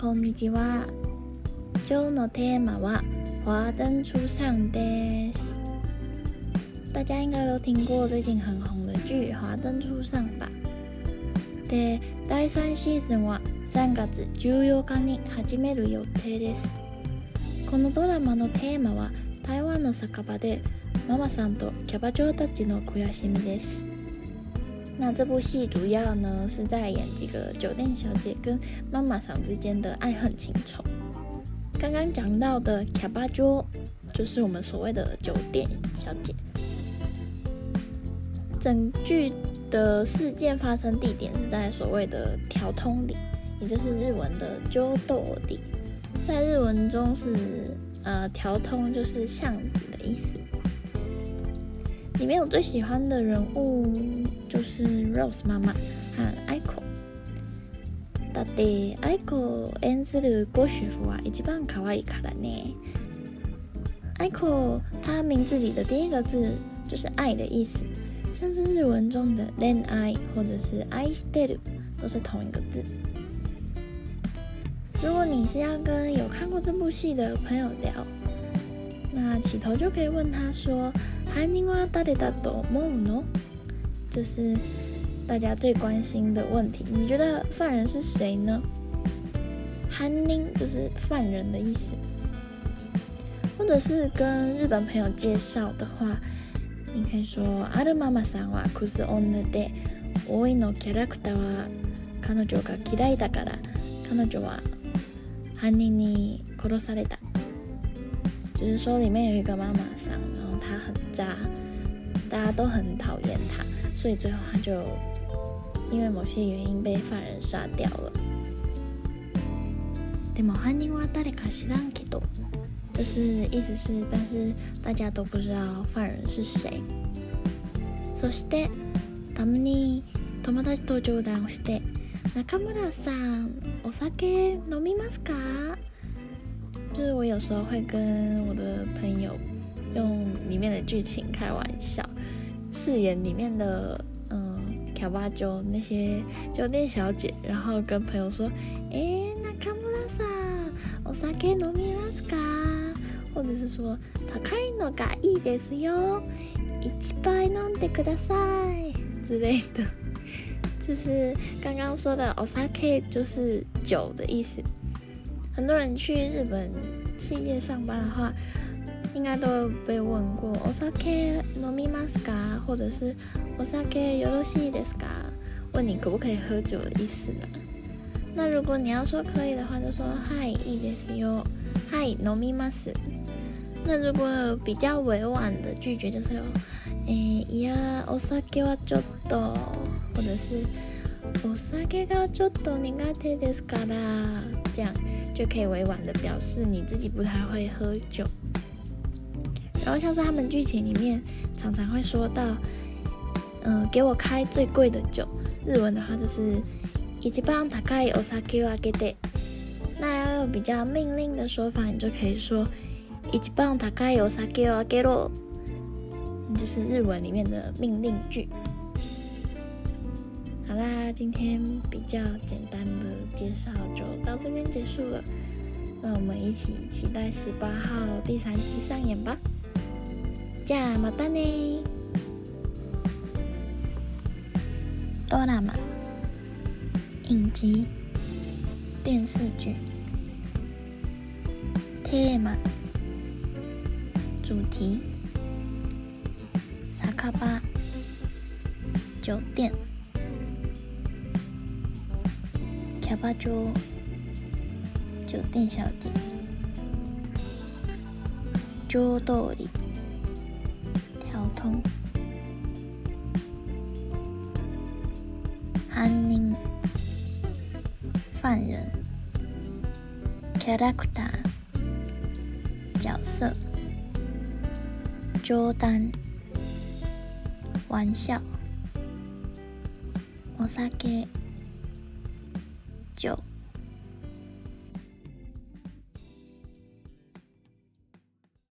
こんにちは。今日のテーマは华灯初上です。大家应该都听过最近很红的剧《华灯初上》吧？で、第3シーズンは3月14日に始める予定です。このドラマのテーマは台湾の酒場でママさんとキャバ嬢たちの悔しみです。那这部戏主要呢是在演几个酒店小姐跟妈妈桑之间的爱恨情仇。刚刚讲到的卡巴桌，就是我们所谓的酒店小姐。整剧的事件发生地点是在所谓的调通里，也就是日文的 jo d 里，在日文中是呃调通就是巷子的意思。里面有最喜欢的人物。就是 Rose 妈妈和 e c h o 到底 c h o 名字的国学福啊，一般可爱可爱呢。c h o 他名字里的第一个字就是“爱”的意思，像是日文中的 “then I” 或者是 “I stayed”，都是同一个字。如果你是要跟有看过这部戏的朋友聊，那起头就可以问他说：“Hanima da da do mo no？” 就是大家最关心的问题，你觉得犯人是谁呢 h a n 就是犯人的意思，或者是跟日本朋友介绍的话，你可以说“阿的妈妈桑哇，苦涩哦那得，多いのキャラクターは彼女が嫌いだから、彼女は犯人に殺された”，就是说里面有一个妈妈桑，然后她很渣，大家都很讨厌她。所以最后他就因为某些原因被犯人杀掉了。でも何も誰か知らんけど，就是意思是，但是大家都不知道犯人是谁。そして、たまに友達と冗談をして、中村さん、お酒飲みますか？就是我有时候会跟我的朋友用里面的剧情开玩笑。饰演里面的嗯，乔巴酒那些酒店小姐，然后跟朋友说：“诶，那卡莫拉萨，お酒飲みますか？”或者是说“他开のがいいですよ，一杯飲んでください”之类的，就是刚刚说的“お酒”就是酒的意思。很多人去日本企业上班的话。应该都被问过“お酒飲みますか？”或者是“お酒よろしいですか？”问你可不可以喝酒的意思啦。那如果你要说可以的话，就说“はい、ですよ、はい、飲みます”。那如果比较委婉的拒绝，就是“ええいや、お酒はちょっと”或者是“お酒がちょっと苦手ですかだ”，这样就可以委婉的表示你自己不太会喝酒。然后像是他们剧情里面常常会说到，嗯，给我开最贵的酒。日文的话就是，一杯だけお酒をあげて。那要用比较命令的说法，你就可以说，一杯だけお酒をあげろ。就是日文里面的命令句。好啦，今天比较简单的介绍就到这边结束了。让我们一起期待十八号第三期上演吧。じゃまたね。ドラマ、影集电视剧、テーマ、主题、酒家、酒店、キャバ嬢、酒店小姐、上通り。普通 h o 犯人 character 角色朱丹玩笑磨砂酒